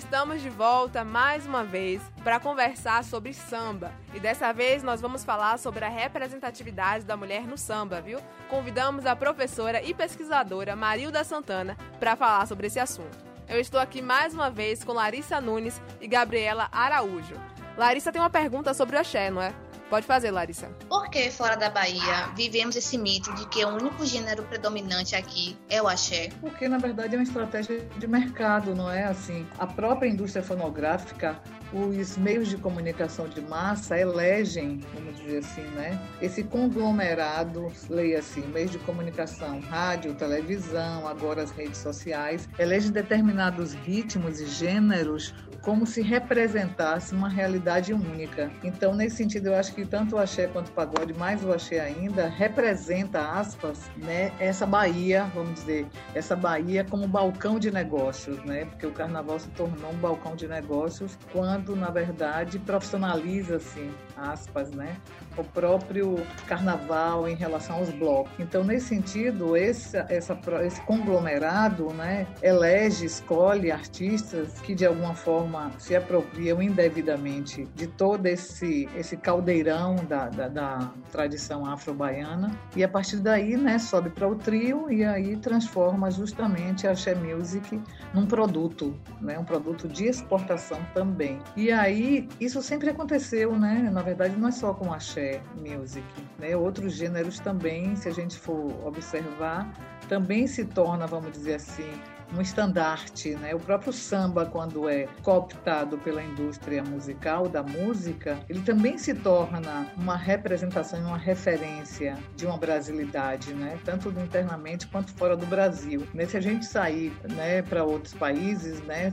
Estamos de volta mais uma vez para conversar sobre samba. E dessa vez nós vamos falar sobre a representatividade da mulher no samba, viu? Convidamos a professora e pesquisadora Marilda Santana para falar sobre esse assunto. Eu estou aqui mais uma vez com Larissa Nunes e Gabriela Araújo. Larissa tem uma pergunta sobre o axé, não é? Pode fazer, Larissa. Por que fora da Bahia vivemos esse mito de que o único gênero predominante aqui é o axé? Porque, na verdade, é uma estratégia de mercado, não é? Assim, a própria indústria fonográfica os meios de comunicação de massa elegem, vamos dizer assim, né, esse conglomerado, leia assim, meios de comunicação, rádio, televisão, agora as redes sociais, elegem determinados ritmos e gêneros como se representasse uma realidade única. Então, nesse sentido, eu acho que tanto o axé quanto o pagode, mais o axé ainda, representa, aspas, né, essa Bahia, vamos dizer, essa Bahia como balcão de negócios, né, porque o carnaval se tornou um balcão de negócios quando, na verdade, profissionaliza-se, aspas, né, o próprio carnaval em relação aos blocos. Então, nesse sentido, esse, essa, esse conglomerado, né, elege, escolhe artistas que, de alguma forma se apropriam indevidamente de todo esse, esse caldeirão da, da, da tradição afro-baiana e a partir daí né, sobe para o trio e aí transforma justamente a Axé Music num produto, né, um produto de exportação também. E aí isso sempre aconteceu, né? na verdade não é só com a Axé Music, né? outros gêneros também, se a gente for observar, também se torna, vamos dizer assim, um estandarte, né? O próprio samba, quando é cooptado pela indústria musical da música, ele também se torna uma representação, uma referência de uma brasilidade, né? Tanto internamente quanto fora do Brasil. Né? Se a gente sair, né, para outros países, né,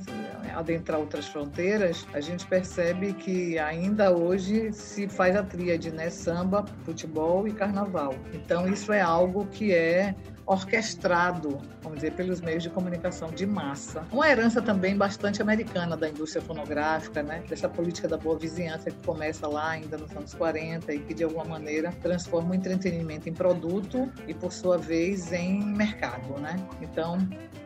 adentrar outras fronteiras, a gente percebe que ainda hoje se faz a tríade, né? Samba, futebol e carnaval. Então isso é algo que é orquestrado, vamos dizer, pelos meios de comunicação de massa. Uma herança também bastante americana da indústria fonográfica, né? dessa política da boa vizinhança que começa lá ainda nos anos 40 e que de alguma maneira transforma o entretenimento em produto e por sua vez em mercado, né? Então,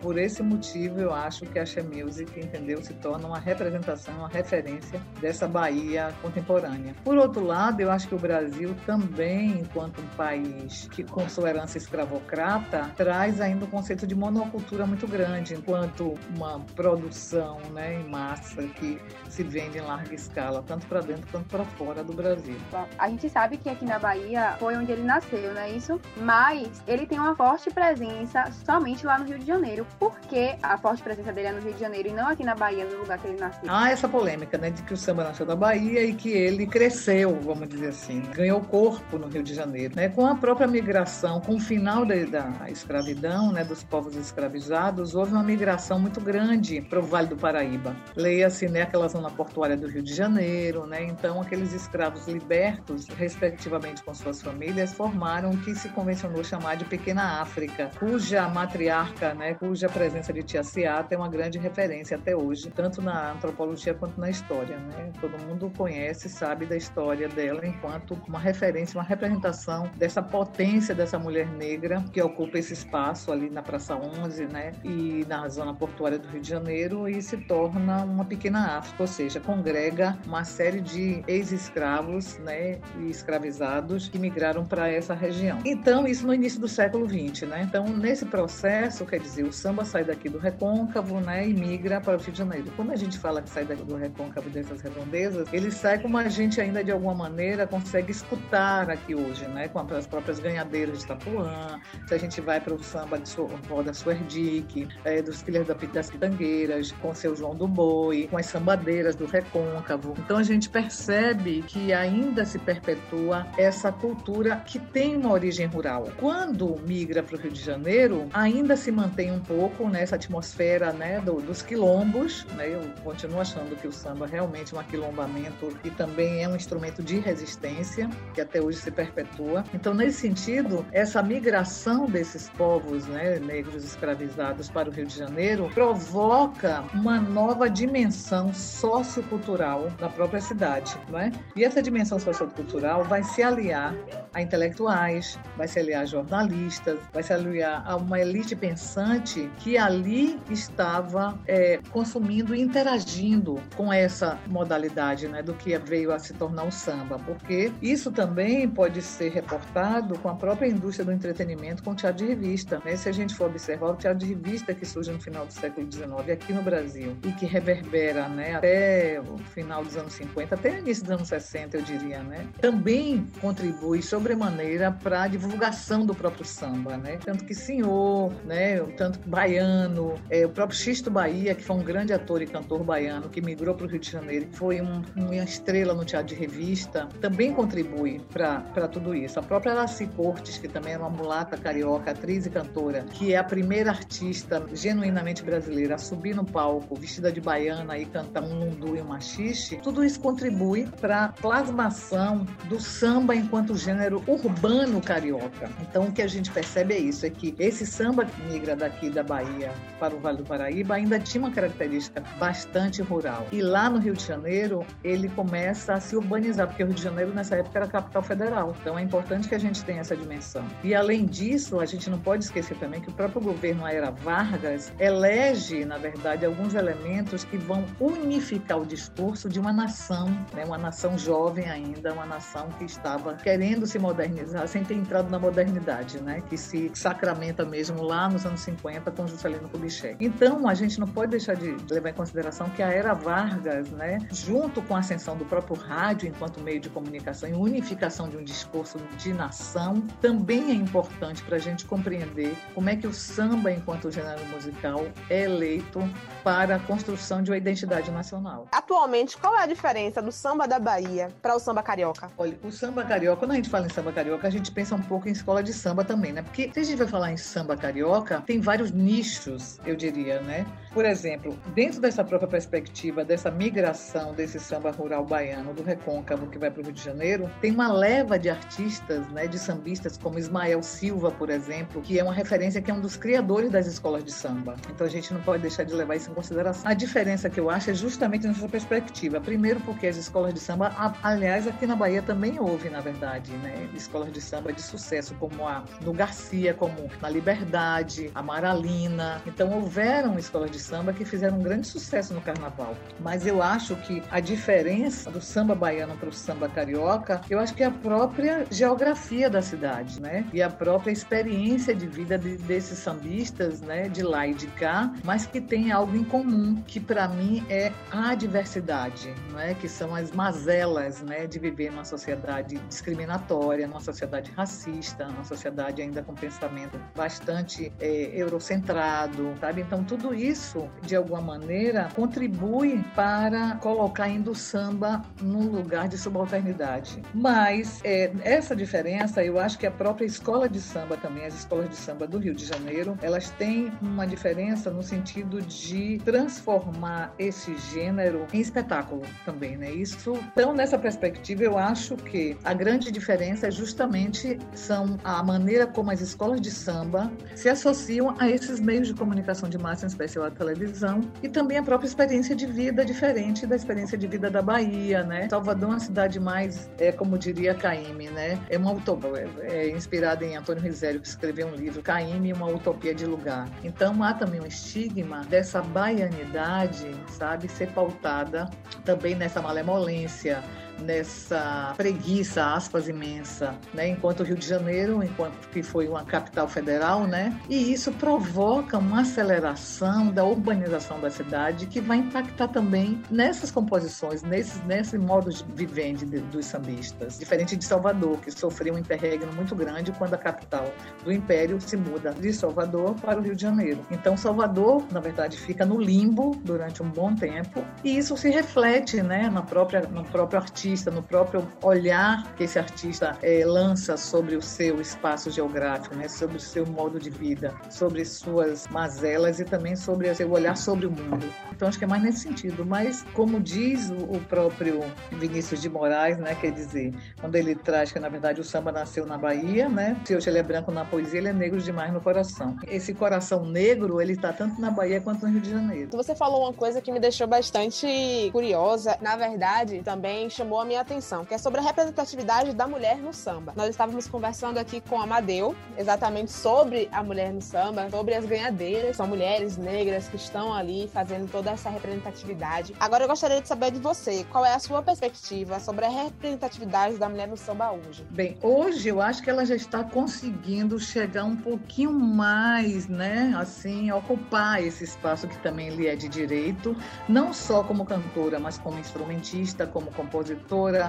por esse motivo, eu acho que a She Music, entendeu, se torna uma representação, uma referência dessa Bahia contemporânea. Por outro lado, eu acho que o Brasil também, enquanto um país que com sua herança escravocrata traz ainda um conceito de monocultura muito grande, enquanto uma produção né, em massa que se vende em larga escala, tanto para dentro quanto para fora do Brasil. Bom, a gente sabe que aqui na Bahia foi onde ele nasceu, não é isso? Mas ele tem uma forte presença somente lá no Rio de Janeiro. Por que a forte presença dele é no Rio de Janeiro e não aqui na Bahia, no lugar que ele nasceu? Ah, essa polêmica, né, de que o samba nasceu da Bahia e que ele cresceu, vamos dizer assim, ganhou corpo no Rio de Janeiro, né, com a própria migração, com o final da, da escravidão, né, dos povos escravizados, houve uma migração muito grande para o Vale do Paraíba. Leia-se né, aquela zona portuária do Rio de Janeiro, né, então aqueles escravos libertos, respectivamente com suas famílias, formaram o que se convencionou chamar de Pequena África, cuja matriarca, né, cuja presença de Tia Ciata é uma grande referência até hoje, tanto na antropologia quanto na história. Né? Todo mundo conhece, sabe da história dela enquanto uma referência, uma representação dessa potência dessa mulher negra que ocupa ocupa esse espaço ali na Praça 11, né, e na zona portuária do Rio de Janeiro e se torna uma pequena África, ou seja, congrega uma série de ex-escravos, né, e escravizados que migraram para essa região. Então, isso no início do século XX, né? Então, nesse processo, quer dizer, o samba sai daqui do recôncavo, né, e migra para o Rio de Janeiro. Quando a gente fala que sai daqui do recôncavo dessas redondezas, ele sai como a gente ainda de alguma maneira consegue escutar aqui hoje, né, com as próprias ganhadeiras de Itapuã, se a gente vai para o samba de roda Suerdique, é, dos Filhos das Pitangueiras, com seu João do Boi, com as sambadeiras do Recôncavo. Então a gente percebe que ainda se perpetua essa cultura que tem uma origem rural. Quando migra para o Rio de Janeiro, ainda se mantém um pouco nessa atmosfera né, do, dos quilombos. Né? Eu continuo achando que o samba realmente é um aquilombamento e também é um instrumento de resistência que até hoje se perpetua. Então, nesse sentido, essa migração desses povos né, negros escravizados para o Rio de Janeiro provoca uma nova dimensão sociocultural na própria cidade. Não é? E essa dimensão sociocultural vai se aliar a intelectuais, vai se aliar a jornalistas, vai se aliar a uma elite pensante que ali estava é, consumindo e interagindo com essa modalidade né, do que veio a se tornar o samba, porque isso também pode ser reportado com a própria indústria do entretenimento, com o de revista. Né? Se a gente for observar, o teatro de revista que surge no final do século XIX aqui no Brasil e que reverbera né, até o final dos anos 50, até início dos anos 60, eu diria, né, também contribui sobremaneira para a divulgação do próprio samba. Né? Tanto que Senhor, né, tanto que Baiano, é, o próprio Xisto Bahia, que foi um grande ator e cantor baiano que migrou para o Rio de Janeiro, foi um, uma estrela no teatro de revista, também contribui para tudo isso. A própria Laci Cortes, que também era uma mulata carioca, atriz e cantora, que é a primeira artista genuinamente brasileira a subir no palco vestida de baiana e cantar um lundu e um machixe, tudo isso contribui para a plasmação do samba enquanto gênero urbano carioca. Então o que a gente percebe é isso, é que esse samba que migra daqui da Bahia para o Vale do Paraíba ainda tinha uma característica bastante rural. E lá no Rio de Janeiro, ele começa a se urbanizar, porque o Rio de Janeiro nessa época era capital federal. Então é importante que a gente tenha essa dimensão. E além disso, a gente não pode esquecer também que o próprio governo a era Vargas elege, na verdade, alguns elementos que vão unificar o discurso de uma nação, né? uma nação jovem ainda, uma nação que estava querendo se modernizar sem ter entrado na modernidade, né? que se sacramenta mesmo lá nos anos 50 com Juscelino Kubitschek. Então, a gente não pode deixar de levar em consideração que a era Vargas, né, junto com a ascensão do próprio rádio enquanto meio de comunicação e unificação de um discurso de nação, também é importante para a gente compreender como é que o samba, enquanto gênero musical, é eleito para a construção de uma identidade nacional. Atualmente, qual é a diferença do samba da Bahia para o samba carioca? Olha, o samba carioca, quando a gente fala em samba carioca, a gente pensa um pouco em escola de samba também, né? Porque se a gente vai falar em samba carioca, tem vários nichos, eu diria, né? Por exemplo, dentro dessa própria perspectiva, dessa migração desse samba rural baiano do recôncavo que vai para o Rio de Janeiro, tem uma leva de artistas, né, de sambistas como Ismael Silva, por exemplo, que é uma referência que é um dos criadores das escolas de samba. Então a gente não pode deixar de levar isso em consideração. A diferença que eu acho é justamente nessa perspectiva. Primeiro porque as escolas de samba, aliás, aqui na Bahia também houve, na verdade, né, escolas de samba de sucesso, como a do Garcia, como na Liberdade, a Maralina. Então houveram escolas de samba que fizeram um grande sucesso no carnaval. Mas eu acho que a diferença do samba baiano para o samba carioca, eu acho que é a própria geografia da cidade, né? E a própria experiência de vida de, desses sambistas, né? De lá e de cá, mas que tem algo em comum, que para mim é a diversidade, né? Que são as mazelas, né? De viver numa sociedade discriminatória, numa sociedade racista, numa sociedade ainda com pensamento bastante é, eurocentrado, sabe? Então tudo isso isso, de alguma maneira, contribui para colocar ainda o samba num lugar de subalternidade. Mas é, essa diferença, eu acho que a própria escola de samba também, as escolas de samba do Rio de Janeiro, elas têm uma diferença no sentido de transformar esse gênero em espetáculo também, né? Isso, então, nessa perspectiva, eu acho que a grande diferença é justamente são a maneira como as escolas de samba se associam a esses meios de comunicação de massa, em especial a televisão e também a própria experiência de vida diferente da experiência de vida da Bahia, né? Salvador é uma cidade mais, é como diria Caíme, né? É uma utopia, é, é inspirada em Antônio Risério, que escreveu um livro, Caíme, uma utopia de lugar. Então há também um estigma dessa baianidade, sabe, ser pautada também nessa malemolência, nessa preguiça, aspas, imensa, né? enquanto o Rio de Janeiro, enquanto que foi uma capital federal, né? e isso provoca uma aceleração da urbanização da cidade que vai impactar também nessas composições, nesse, nesse modo de vivende dos sambistas, diferente de Salvador, que sofreu um interregno muito grande quando a capital do Império se muda de Salvador para o Rio de Janeiro. Então, Salvador, na verdade, fica no limbo durante um bom tempo e isso se reflete né, na própria, no próprio artista artista, no próprio olhar que esse artista é, lança sobre o seu espaço geográfico, né, sobre o seu modo de vida, sobre suas mazelas e também sobre as seu olhar sobre o mundo. Então acho que é mais nesse sentido. Mas como diz o próprio Vinícius de Moraes, né, quer dizer, quando ele traz que na verdade o samba nasceu na Bahia, né? Se hoje ele é branco na poesia, ele é negro demais no coração. Esse coração negro, ele está tanto na Bahia quanto no Rio de Janeiro. Você falou uma coisa que me deixou bastante curiosa, na verdade, também chamou a minha atenção, que é sobre a representatividade da mulher no samba. Nós estávamos conversando aqui com a Amadeu, exatamente sobre a mulher no samba, sobre as ganhadeiras, são mulheres negras que estão ali fazendo toda essa representatividade. Agora eu gostaria de saber de você, qual é a sua perspectiva sobre a representatividade da mulher no samba hoje? Bem, hoje eu acho que ela já está conseguindo chegar um pouquinho mais, né, assim, ocupar esse espaço que também lhe é de direito, não só como cantora, mas como instrumentista, como compositora,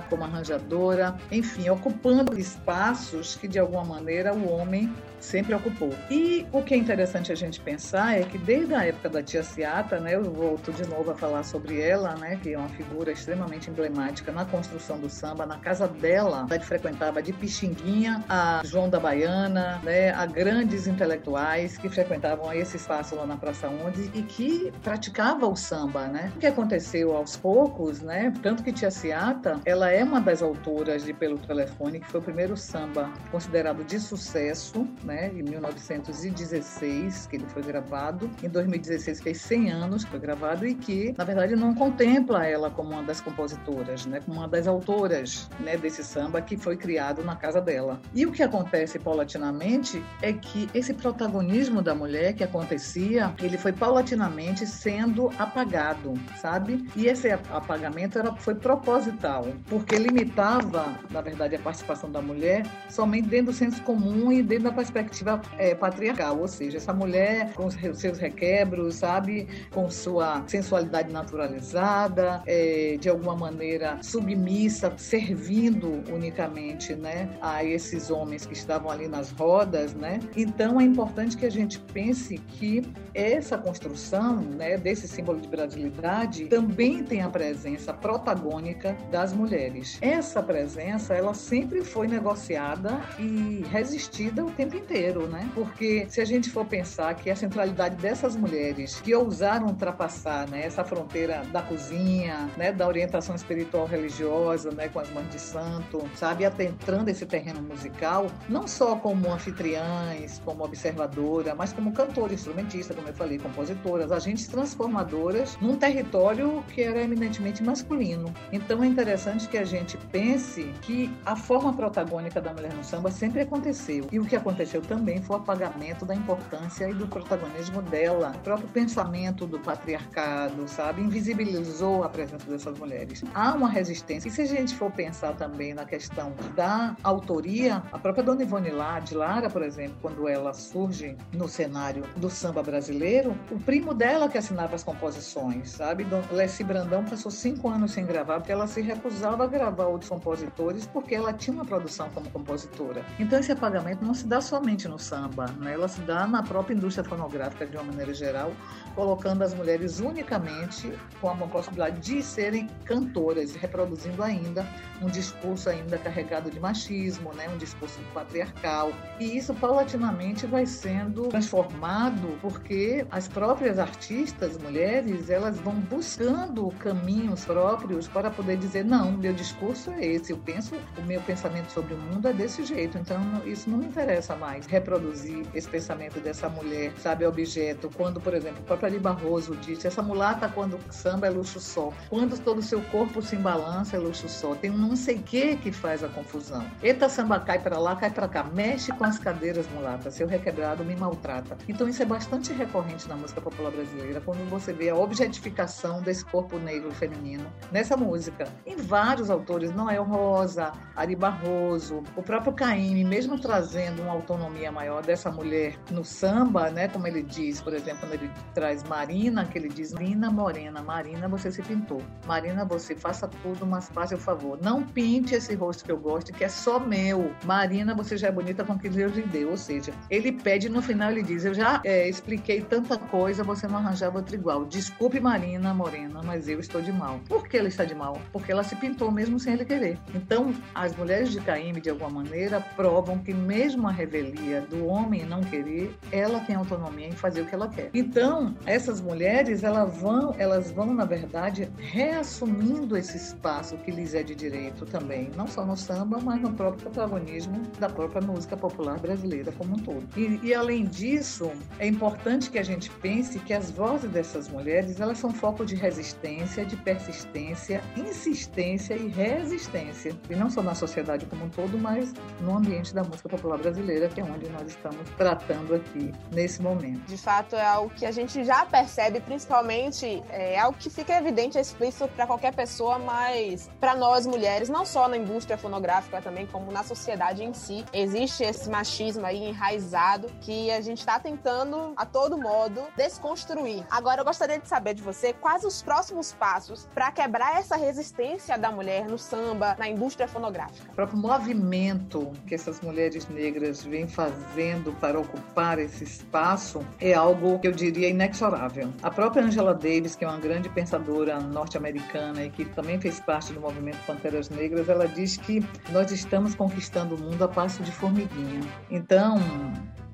como arranjadora, enfim, ocupando espaços que de alguma maneira o homem sempre ocupou. E o que é interessante a gente pensar é que desde a época da tia Ciata, né, eu volto de novo a falar sobre ela, né, que é uma figura extremamente emblemática na construção do samba, na casa dela, ela frequentava de Pixinguinha a João da Baiana, né, a grandes intelectuais que frequentavam esse espaço lá na Praça Onde e que praticava o samba, né? O que aconteceu aos poucos, né, tanto que tia Ciata, ela é uma das autoras de Pelo Telefone, que foi o primeiro samba considerado de sucesso, né, em 1916, que ele foi gravado. Em 2016 fez 100 anos que foi gravado e que, na verdade, não contempla ela como uma das compositoras, né, como uma das autoras né, desse samba que foi criado na casa dela. E o que acontece paulatinamente é que esse protagonismo da mulher que acontecia, ele foi paulatinamente sendo apagado, sabe? E esse apagamento era, foi proposital, porque limitava, na verdade, a participação da mulher somente dentro do senso comum e dentro da perspectiva é, patriarcal, ou seja, essa mulher com os seus requebros, sabe, com sua sensualidade naturalizada, é, de alguma maneira submissa, servindo unicamente, né, a esses homens que estavam ali nas rodas, né? Então é importante que a gente pense que essa construção, né, desse símbolo de brasilidade também tem a presença protagônica das mulheres. Essa presença, ela sempre foi negociada e resistida o tempo inteiro né? Porque se a gente for pensar que a centralidade dessas mulheres que ousaram ultrapassar né, essa fronteira da cozinha, né, da orientação espiritual religiosa, né, com as mães de santo, sabe, adentrando esse terreno musical, não só como anfitriãs, como observadora, mas como cantora, instrumentista, como eu falei, compositoras, agentes transformadoras num território que era eminentemente masculino. Então é interessante que a gente pense que a forma protagônica da mulher no samba sempre aconteceu. E o que aconteceu também foi o apagamento da importância e do protagonismo dela. O próprio pensamento do patriarcado, sabe, invisibilizou a presença dessas mulheres. Há uma resistência. E se a gente for pensar também na questão da autoria, a própria Dona Ivone de Lara, por exemplo, quando ela surge no cenário do samba brasileiro, o primo dela que assinava as composições, sabe? Lessie Brandão passou cinco anos sem gravar porque ela se recusava gravar outros compositores porque ela tinha uma produção como compositora. Então esse apagamento não se dá somente no samba, né? ela se dá na própria indústria fonográfica de uma maneira geral, colocando as mulheres unicamente com a possibilidade de serem cantoras, reproduzindo ainda um discurso ainda carregado de machismo, né? um discurso patriarcal. E isso paulatinamente vai sendo transformado porque as próprias artistas mulheres elas vão buscando caminhos próprios para poder dizer não, meu discurso é esse, eu penso, o meu pensamento sobre o mundo é desse jeito, então isso não me interessa mais reproduzir esse pensamento dessa mulher, sabe, objeto. Quando, por exemplo, o próprio Ari Barroso disse, essa mulata quando samba é luxo só. Quando todo o seu corpo se embalança é luxo só. Tem um não sei o que que faz a confusão. Eita samba cai para lá, cai para cá. Mexe com as cadeiras, mulata. Seu requebrado me maltrata. Então isso é bastante recorrente na música popular brasileira, quando você vê a objetificação desse corpo negro feminino nessa música. Em vários autores, Noel Rosa, Ari Barroso, o próprio Caíme, mesmo trazendo um autor autonomia maior dessa mulher no samba, né? Como ele diz, por exemplo, quando ele traz Marina, que ele diz: Marina Morena, Marina, você se pintou. Marina, você faça tudo, mas faça o favor. Não pinte esse rosto que eu gosto, que é só meu. Marina, você já é bonita com o que Deus lhe deu. Ou seja, ele pede no final, ele diz: Eu já é, expliquei tanta coisa, você não arranjava outro igual. Desculpe, Marina Morena, mas eu estou de mal. Por que ela está de mal? Porque ela se pintou mesmo sem ele querer. Então, as mulheres de Caíme, de alguma maneira, provam que mesmo a revelia do homem não querer, ela tem autonomia em fazer o que ela quer. Então, essas mulheres, elas vão, elas vão na verdade, reassumindo esse espaço que lhes é de direito também, não só no samba, mas no próprio protagonismo da própria música popular brasileira como um todo. E, e além disso, é importante que a gente pense que as vozes dessas mulheres, elas são foco de resistência, de persistência, insistência e resistência, e não só na sociedade como um todo, mas no ambiente da música popular brasileira, que é onde nós estamos tratando aqui nesse momento. De fato, é algo que a gente já percebe, principalmente é algo que fica evidente, explícito para qualquer pessoa, mas para nós mulheres, não só na indústria fonográfica também, como na sociedade em si, existe esse machismo aí enraizado que a gente está tentando a todo modo desconstruir. Agora, eu gostaria de saber de você quais os próximos passos para quebrar essa resistência da mulher no samba, na indústria fonográfica. O próprio movimento que essas mulheres negras vêm fazendo para ocupar esse espaço é algo que eu diria inexorável. A própria Angela Davis, que é uma grande pensadora norte-americana e que também fez parte do movimento Panteras Negras, ela diz que nós estamos conquistando o mundo a passo de formiguinha. Então,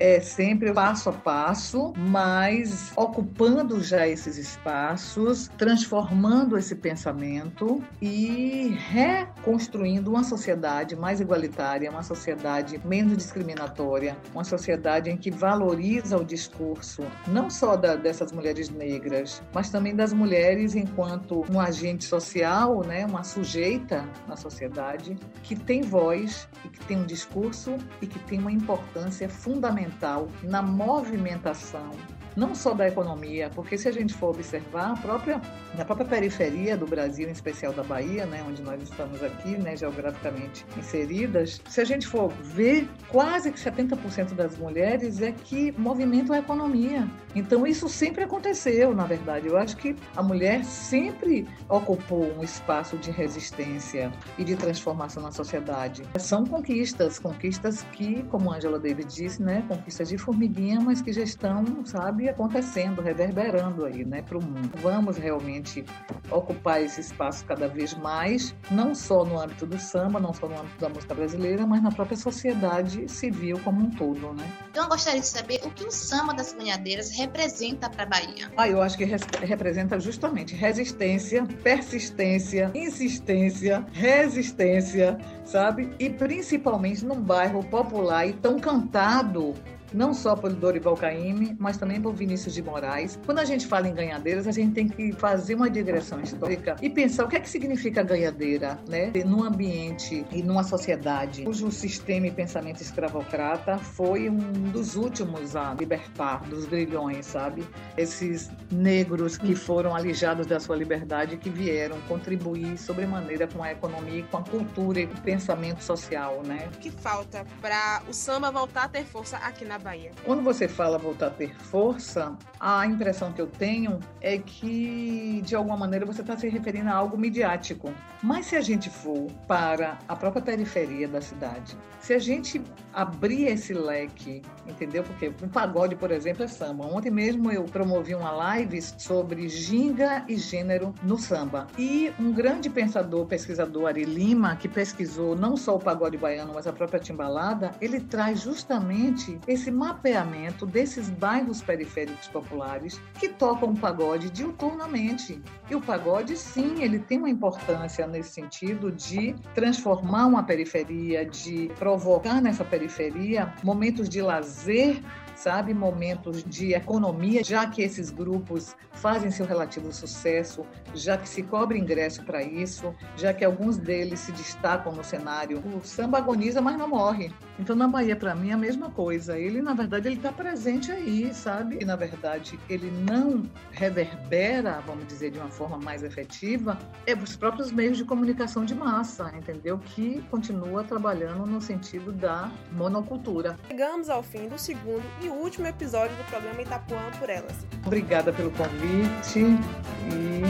é sempre passo a passo, mas ocupando já esses espaços, transformando esse pensamento e reconstruindo uma sociedade mais igualitária, uma sociedade menos discriminatória, uma sociedade em que valoriza o discurso não só da, dessas mulheres negras, mas também das mulheres enquanto um agente social, né, uma sujeita na sociedade que tem voz e que tem um discurso e que tem uma importância fundamental fundamental na movimentação não só da economia, porque se a gente for observar, a própria, na própria periferia do Brasil, em especial da Bahia, né, onde nós estamos aqui, né, geograficamente inseridas, se a gente for ver, quase que 70% das mulheres é que movimentam a economia. Então, isso sempre aconteceu, na verdade. Eu acho que a mulher sempre ocupou um espaço de resistência e de transformação na sociedade. São conquistas, conquistas que, como Angela Davis disse, né, conquistas de formiguinha, mas que já estão, sabe, acontecendo, reverberando aí, né, para o mundo. Vamos realmente ocupar esse espaço cada vez mais, não só no âmbito do samba, não só no âmbito da música brasileira, mas na própria sociedade civil como um todo, né? Então eu gostaria de saber o que o samba das banhadeiras representa para a Bahia. Ah, eu acho que representa justamente resistência, persistência, insistência, resistência, sabe? E principalmente num bairro popular e tão cantado não só por Dorival Caymmi, mas também por Vinícius de Moraes. Quando a gente fala em ganhadeiras, a gente tem que fazer uma digressão histórica e pensar o que é que significa ganhadeira, né? Num ambiente e numa sociedade cujo sistema e pensamento escravocrata foi um dos últimos a libertar dos grilhões, sabe? Esses negros que foram alijados da sua liberdade que vieram contribuir sobremaneira com a economia, com a cultura e com o pensamento social, né? O que falta para o samba voltar a ter força aqui na Bahia. Quando você fala voltar a ter força, a impressão que eu tenho é que, de alguma maneira, você está se referindo a algo midiático. Mas se a gente for para a própria periferia da cidade, se a gente abrir esse leque, entendeu? Porque um pagode, por exemplo, é samba. Ontem mesmo eu promovi uma live sobre ginga e gênero no samba. E um grande pensador, pesquisador, Ari Lima, que pesquisou não só o pagode baiano, mas a própria timbalada, ele traz justamente esse mapeamento desses bairros periféricos populares que tocam o pagode diuturnamente. E o pagode, sim, ele tem uma importância nesse sentido de transformar uma periferia, de provocar nessa periferia momentos de lazer sabe, momentos de economia, já que esses grupos fazem seu relativo sucesso, já que se cobra ingresso para isso, já que alguns deles se destacam no cenário. O samba agoniza, mas não morre. Então, na Bahia, para mim, é a mesma coisa. Ele, na verdade, ele está presente aí, sabe? E, na verdade, ele não reverbera, vamos dizer, de uma forma mais efetiva, é os próprios meios de comunicação de massa, entendeu? Que continua trabalhando no sentido da monocultura. Chegamos ao fim do segundo e e último episódio do programa Itapuã por Elas. Obrigada pelo convite e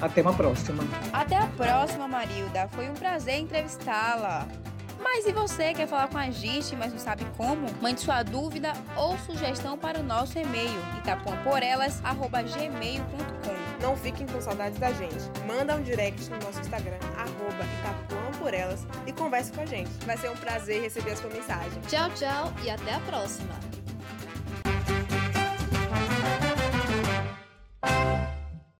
até uma próxima. Até a próxima, Marilda. Foi um prazer entrevistá-la. Mas e você quer falar com a gente, mas não sabe como? Mande sua dúvida ou sugestão para o nosso e-mail itapuãporelas.gmail.com Não fiquem com saudades da gente. Manda um direct no nosso Instagram, arroba Itapuã por elas, e converse com a gente. Vai ser um prazer receber a sua mensagem. Tchau, tchau e até a próxima!